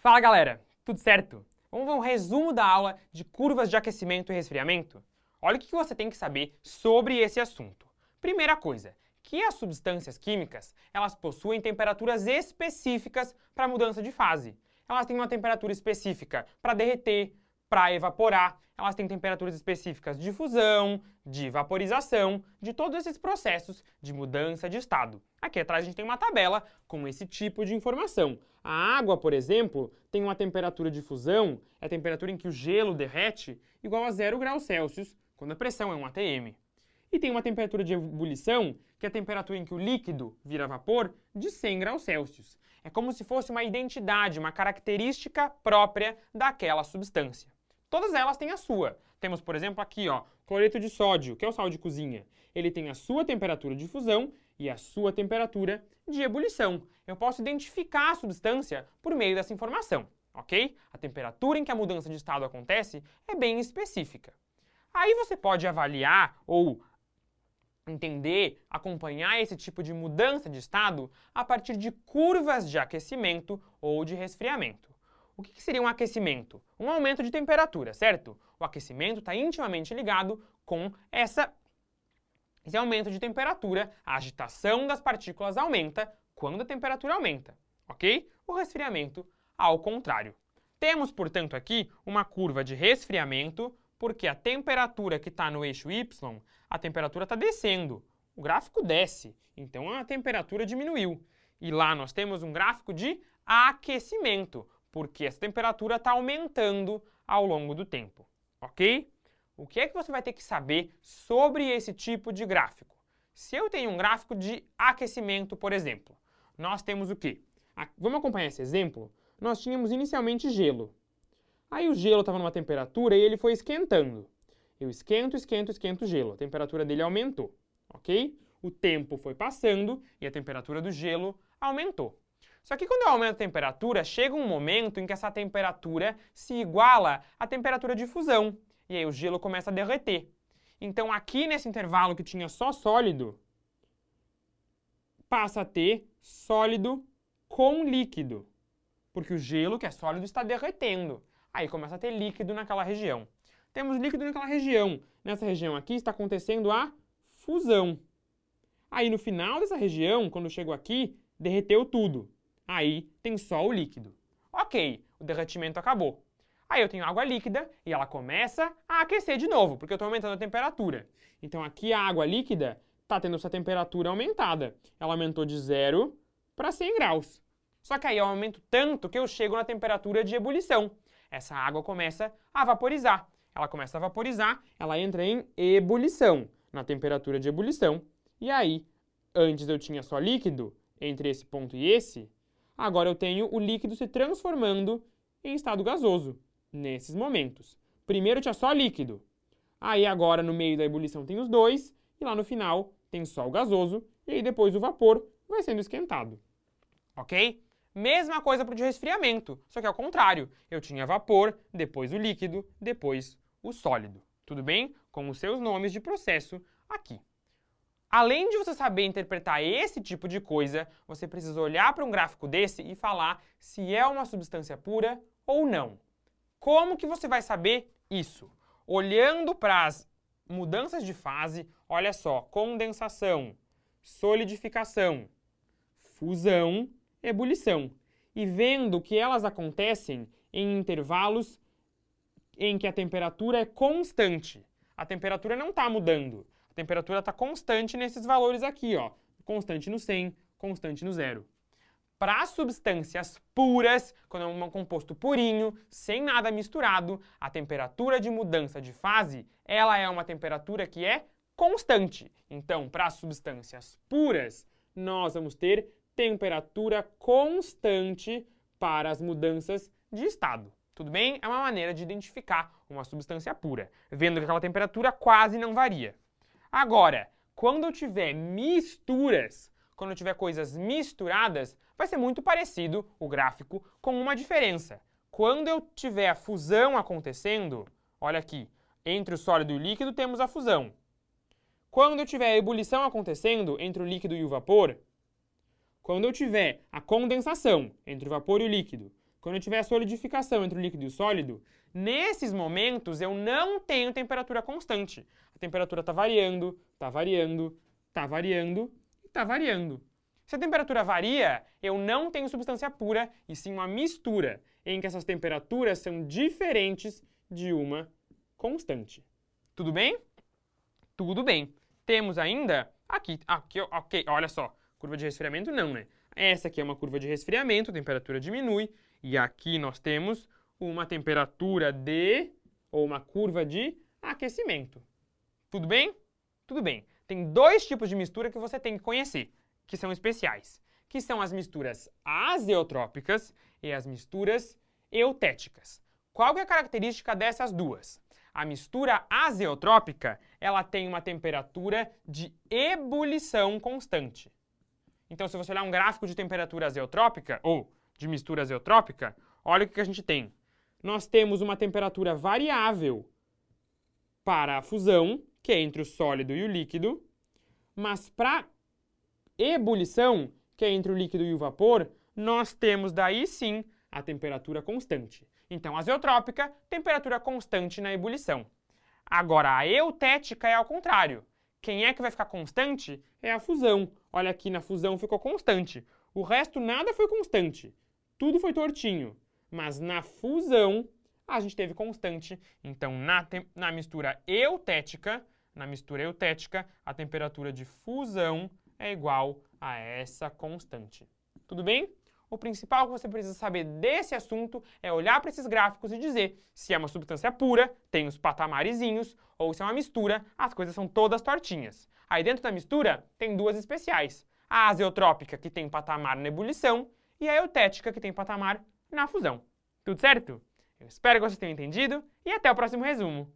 Fala galera, tudo certo? Vamos ver um resumo da aula de curvas de aquecimento e resfriamento? Olha o que você tem que saber sobre esse assunto. Primeira coisa, que as substâncias químicas elas possuem temperaturas específicas para mudança de fase. Elas têm uma temperatura específica para derreter, para evaporar, elas têm temperaturas específicas de fusão, de vaporização, de todos esses processos de mudança de estado. Aqui atrás a gente tem uma tabela com esse tipo de informação. A água, por exemplo, tem uma temperatura de fusão, é a temperatura em que o gelo derrete, igual a 0 graus Celsius, quando a pressão é 1 atm. E tem uma temperatura de ebulição, que é a temperatura em que o líquido vira vapor, de 100 graus Celsius. É como se fosse uma identidade, uma característica própria daquela substância. Todas elas têm a sua. Temos, por exemplo, aqui, ó, cloreto de sódio, que é o sal de cozinha. Ele tem a sua temperatura de fusão e a sua temperatura de ebulição. Eu posso identificar a substância por meio dessa informação, ok? A temperatura em que a mudança de estado acontece é bem específica. Aí você pode avaliar ou entender, acompanhar esse tipo de mudança de estado a partir de curvas de aquecimento ou de resfriamento. O que seria um aquecimento? Um aumento de temperatura, certo? O aquecimento está intimamente ligado com essa, esse aumento de temperatura. A agitação das partículas aumenta quando a temperatura aumenta, ok? O resfriamento, ao contrário. Temos, portanto, aqui uma curva de resfriamento, porque a temperatura que está no eixo y, a temperatura está descendo. O gráfico desce, então a temperatura diminuiu. E lá nós temos um gráfico de aquecimento, porque essa temperatura está aumentando ao longo do tempo, ok? O que é que você vai ter que saber sobre esse tipo de gráfico? Se eu tenho um gráfico de aquecimento, por exemplo, nós temos o quê? Vamos acompanhar esse exemplo? Nós tínhamos inicialmente gelo. Aí o gelo estava numa temperatura e ele foi esquentando. Eu esquento, esquento, esquento o gelo. A temperatura dele aumentou, ok? O tempo foi passando e a temperatura do gelo aumentou. Só que quando eu aumento a temperatura, chega um momento em que essa temperatura se iguala à temperatura de fusão. E aí o gelo começa a derreter. Então aqui nesse intervalo que tinha só sólido, passa a ter sólido com líquido. Porque o gelo, que é sólido, está derretendo. Aí começa a ter líquido naquela região. Temos líquido naquela região. Nessa região aqui está acontecendo a fusão. Aí no final dessa região, quando chegou aqui, derreteu tudo. Aí tem só o líquido. Ok, o derretimento acabou. Aí eu tenho água líquida e ela começa a aquecer de novo, porque eu estou aumentando a temperatura. Então aqui a água líquida está tendo essa temperatura aumentada. Ela aumentou de 0 para 100 graus. Só que aí eu aumento tanto que eu chego na temperatura de ebulição. Essa água começa a vaporizar. Ela começa a vaporizar, ela entra em ebulição, na temperatura de ebulição. E aí, antes eu tinha só líquido, entre esse ponto e esse, Agora eu tenho o líquido se transformando em estado gasoso, nesses momentos. Primeiro tinha só líquido. Aí agora no meio da ebulição tem os dois, e lá no final tem só o gasoso, e aí depois o vapor vai sendo esquentado. Ok? Mesma coisa para o de resfriamento, só que ao contrário. Eu tinha vapor, depois o líquido, depois o sólido. Tudo bem? Com os seus nomes de processo aqui. Além de você saber interpretar esse tipo de coisa, você precisa olhar para um gráfico desse e falar se é uma substância pura ou não. Como que você vai saber isso? Olhando para as mudanças de fase, olha só, condensação, solidificação, fusão, ebulição. E vendo que elas acontecem em intervalos em que a temperatura é constante. A temperatura não está mudando. A temperatura está constante nesses valores aqui, ó. Constante no 100, constante no zero. Para substâncias puras, quando é um composto purinho, sem nada misturado, a temperatura de mudança de fase, ela é uma temperatura que é constante. Então, para substâncias puras, nós vamos ter temperatura constante para as mudanças de estado. Tudo bem? É uma maneira de identificar uma substância pura, vendo que aquela temperatura quase não varia. Agora, quando eu tiver misturas, quando eu tiver coisas misturadas, vai ser muito parecido o gráfico com uma diferença. Quando eu tiver a fusão acontecendo, olha aqui, entre o sólido e o líquido temos a fusão. Quando eu tiver a ebulição acontecendo entre o líquido e o vapor, quando eu tiver a condensação entre o vapor e o líquido, quando eu tiver solidificação entre o líquido e o sólido, nesses momentos eu não tenho temperatura constante. A temperatura está variando, está variando, está variando está variando. Se a temperatura varia, eu não tenho substância pura, e sim uma mistura, em que essas temperaturas são diferentes de uma constante. Tudo bem? Tudo bem. Temos ainda aqui, aqui, ok, olha só, curva de resfriamento não, né? Essa aqui é uma curva de resfriamento, a temperatura diminui, e aqui nós temos uma temperatura de, ou uma curva de aquecimento. Tudo bem? Tudo bem. Tem dois tipos de mistura que você tem que conhecer, que são especiais, que são as misturas azeotrópicas e as misturas eutéticas. Qual é a característica dessas duas? A mistura azeotrópica, ela tem uma temperatura de ebulição constante. Então, se você olhar um gráfico de temperatura azeotrópica, ou de mistura azeotrópica, olha o que a gente tem. Nós temos uma temperatura variável para a fusão, que é entre o sólido e o líquido, mas para ebulição, que é entre o líquido e o vapor, nós temos daí sim a temperatura constante. Então, azeotrópica, temperatura constante na ebulição. Agora, a eutética é ao contrário. Quem é que vai ficar constante é a fusão. Olha aqui, na fusão ficou constante. O resto nada foi constante tudo foi tortinho. Mas na fusão, a gente teve constante. Então, na, na mistura eutética, na mistura eutética, a temperatura de fusão é igual a essa constante. Tudo bem? O principal que você precisa saber desse assunto é olhar para esses gráficos e dizer se é uma substância pura, tem os patamarezinhos, ou se é uma mistura, as coisas são todas tortinhas. Aí dentro da mistura tem duas especiais. A azeotrópica, que tem patamar na ebulição, e a eutética, que tem patamar na fusão. Tudo certo? Eu espero que vocês tenham entendido e até o próximo resumo.